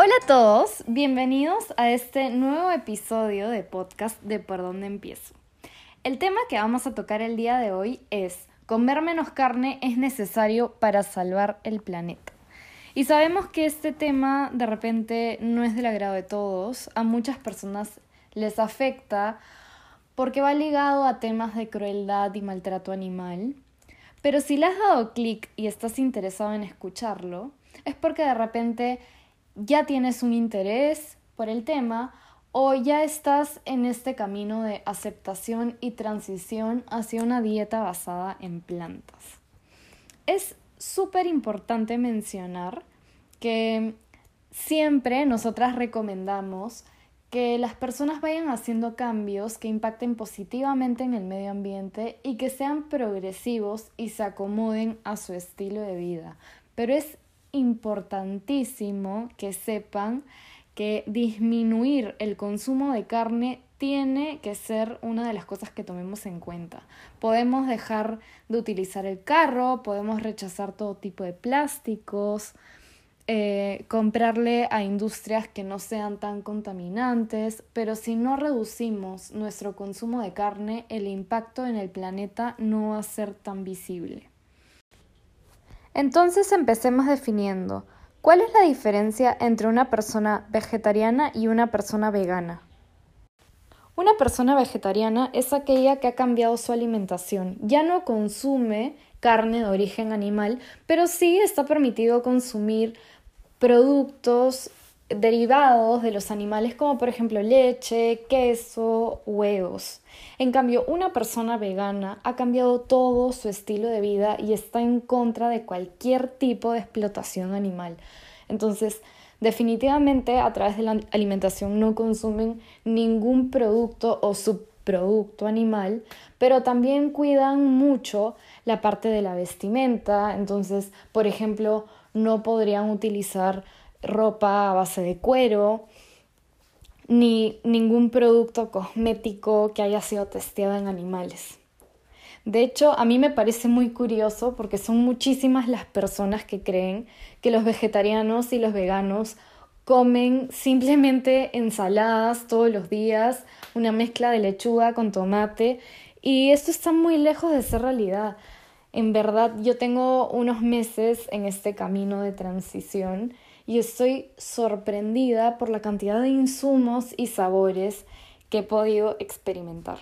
Hola a todos, bienvenidos a este nuevo episodio de podcast de Por dónde empiezo. El tema que vamos a tocar el día de hoy es comer menos carne es necesario para salvar el planeta. Y sabemos que este tema de repente no es del agrado de todos, a muchas personas les afecta porque va ligado a temas de crueldad y maltrato animal. Pero si le has dado clic y estás interesado en escucharlo, es porque de repente ya tienes un interés por el tema o ya estás en este camino de aceptación y transición hacia una dieta basada en plantas. Es súper importante mencionar que siempre nosotras recomendamos que las personas vayan haciendo cambios que impacten positivamente en el medio ambiente y que sean progresivos y se acomoden a su estilo de vida. Pero es importantísimo que sepan que disminuir el consumo de carne tiene que ser una de las cosas que tomemos en cuenta. Podemos dejar de utilizar el carro, podemos rechazar todo tipo de plásticos, eh, comprarle a industrias que no sean tan contaminantes, pero si no reducimos nuestro consumo de carne, el impacto en el planeta no va a ser tan visible. Entonces empecemos definiendo, ¿cuál es la diferencia entre una persona vegetariana y una persona vegana? Una persona vegetariana es aquella que ha cambiado su alimentación, ya no consume carne de origen animal, pero sí está permitido consumir productos derivados de los animales como por ejemplo leche, queso, huevos. En cambio, una persona vegana ha cambiado todo su estilo de vida y está en contra de cualquier tipo de explotación animal. Entonces, definitivamente a través de la alimentación no consumen ningún producto o subproducto animal, pero también cuidan mucho la parte de la vestimenta. Entonces, por ejemplo, no podrían utilizar ropa a base de cuero, ni ningún producto cosmético que haya sido testeado en animales. De hecho, a mí me parece muy curioso porque son muchísimas las personas que creen que los vegetarianos y los veganos comen simplemente ensaladas todos los días, una mezcla de lechuga con tomate, y esto está muy lejos de ser realidad. En verdad, yo tengo unos meses en este camino de transición y estoy sorprendida por la cantidad de insumos y sabores que he podido experimentar.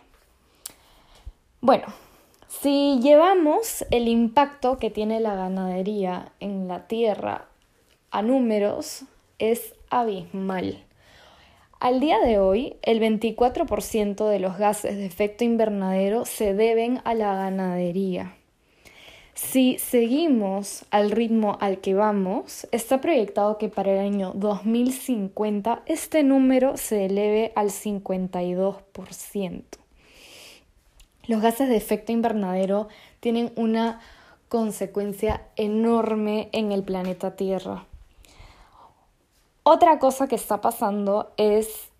Bueno, si llevamos el impacto que tiene la ganadería en la tierra a números, es abismal. Al día de hoy, el 24% de los gases de efecto invernadero se deben a la ganadería. Si seguimos al ritmo al que vamos, está proyectado que para el año 2050 este número se eleve al 52%. Los gases de efecto invernadero tienen una consecuencia enorme en el planeta Tierra. Otra cosa que está pasando es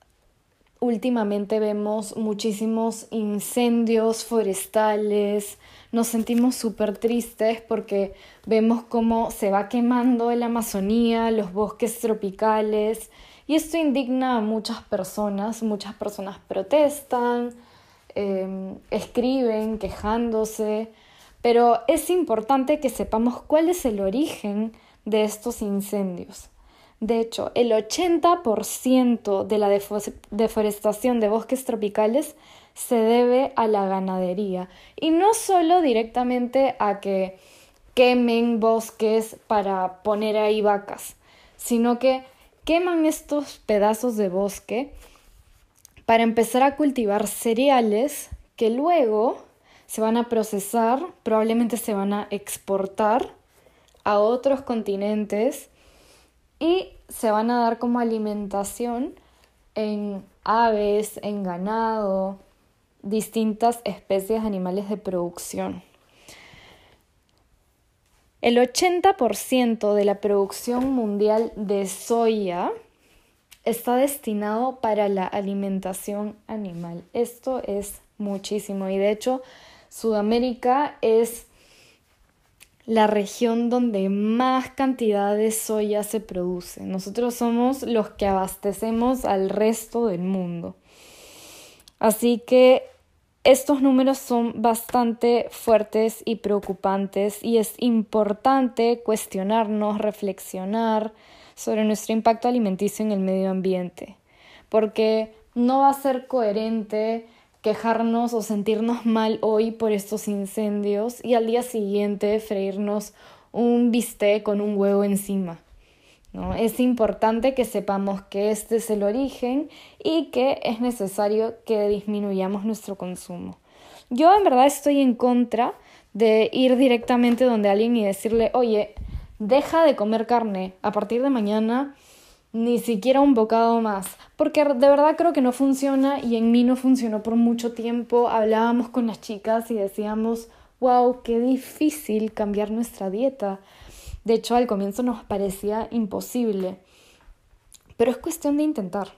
últimamente vemos muchísimos incendios forestales, nos sentimos súper tristes porque vemos cómo se va quemando la Amazonía, los bosques tropicales, y esto indigna a muchas personas, muchas personas protestan, em, escriben quejándose, pero es importante que sepamos cuál es el origen de estos incendios. De hecho, el 80% de la deforestación de bosques tropicales se debe a la ganadería. Y no solo directamente a que quemen bosques para poner ahí vacas, sino que queman estos pedazos de bosque para empezar a cultivar cereales que luego se van a procesar, probablemente se van a exportar a otros continentes y se van a dar como alimentación en aves, en ganado, distintas especies de animales de producción. El 80% de la producción mundial de soya está destinado para la alimentación animal. Esto es muchísimo y de hecho Sudamérica es la región donde más cantidad de soya se produce. Nosotros somos los que abastecemos al resto del mundo. Así que estos números son bastante fuertes y preocupantes y es importante cuestionarnos, reflexionar sobre nuestro impacto alimenticio en el medio ambiente, porque no va a ser coherente quejarnos o sentirnos mal hoy por estos incendios y al día siguiente freírnos un bistec con un huevo encima. ¿no? Es importante que sepamos que este es el origen y que es necesario que disminuyamos nuestro consumo. Yo en verdad estoy en contra de ir directamente donde alguien y decirle, oye, deja de comer carne, a partir de mañana ni siquiera un bocado más, porque de verdad creo que no funciona y en mí no funcionó por mucho tiempo. Hablábamos con las chicas y decíamos, wow, qué difícil cambiar nuestra dieta. De hecho, al comienzo nos parecía imposible, pero es cuestión de intentar.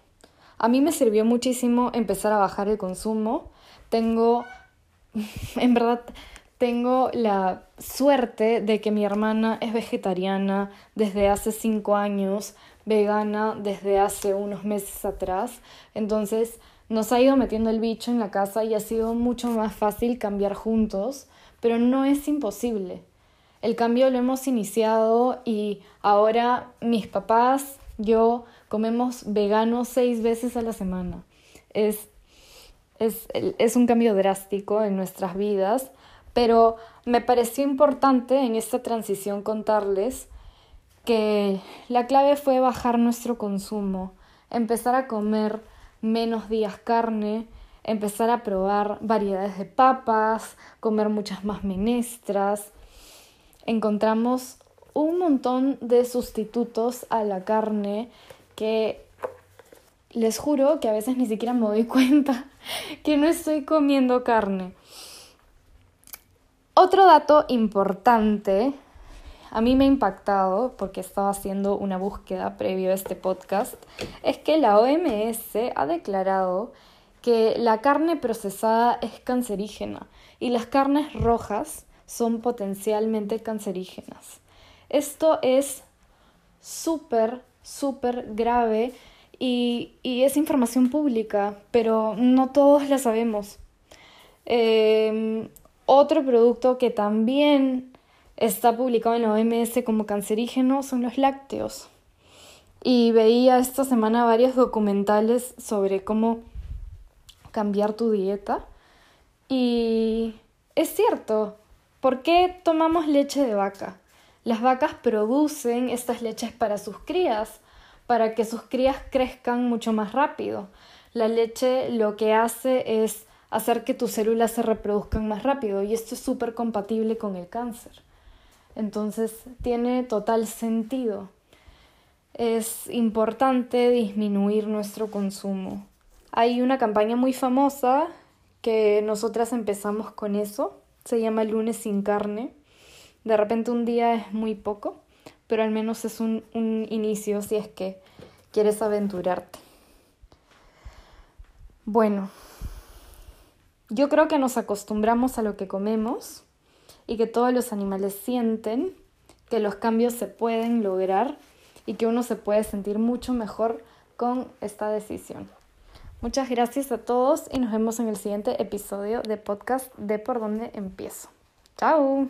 A mí me sirvió muchísimo empezar a bajar el consumo. Tengo, en verdad, tengo la suerte de que mi hermana es vegetariana desde hace cinco años vegana desde hace unos meses atrás. Entonces nos ha ido metiendo el bicho en la casa y ha sido mucho más fácil cambiar juntos, pero no es imposible. El cambio lo hemos iniciado y ahora mis papás, yo comemos vegano seis veces a la semana. Es, es, es un cambio drástico en nuestras vidas, pero me pareció importante en esta transición contarles que la clave fue bajar nuestro consumo, empezar a comer menos días carne, empezar a probar variedades de papas, comer muchas más menestras. Encontramos un montón de sustitutos a la carne que les juro que a veces ni siquiera me doy cuenta que no estoy comiendo carne. Otro dato importante a mí me ha impactado, porque estaba haciendo una búsqueda previo a este podcast, es que la OMS ha declarado que la carne procesada es cancerígena y las carnes rojas son potencialmente cancerígenas. Esto es súper, súper grave y, es información pública, pero no todos la sabemos. Em, otro producto que también está publicado en la OMS como cancerígeno son los lácteos. Y veía esta semana varios documentales sobre cómo cambiar tu dieta. Y es cierto, ¿por qué tomamos leche de vaca? Las vacas producen estas leches para sus crías, para que sus crías crezcan mucho más rápido. La leche lo que hace es hacer que tus células se reproduzcan más rápido y esto es súper compatible con el cáncer. Entonces tiene total sentido. Es importante disminuir nuestro consumo. Hay una campaña muy famosa que nosotras empezamos con eso. Se llama Lunes sin carne. De repente un día es muy poco, pero al menos es un, un inicio si es que quieres aventurarte. Bueno, yo creo que nos acostumbramos a lo que comemos y que todos los animales sienten que los cambios se pueden lograr y que uno se puede sentir mucho mejor con esta decisión. Muchas gracias a todos y nos vemos en el siguiente episodio de podcast de Por dónde empiezo. Chao.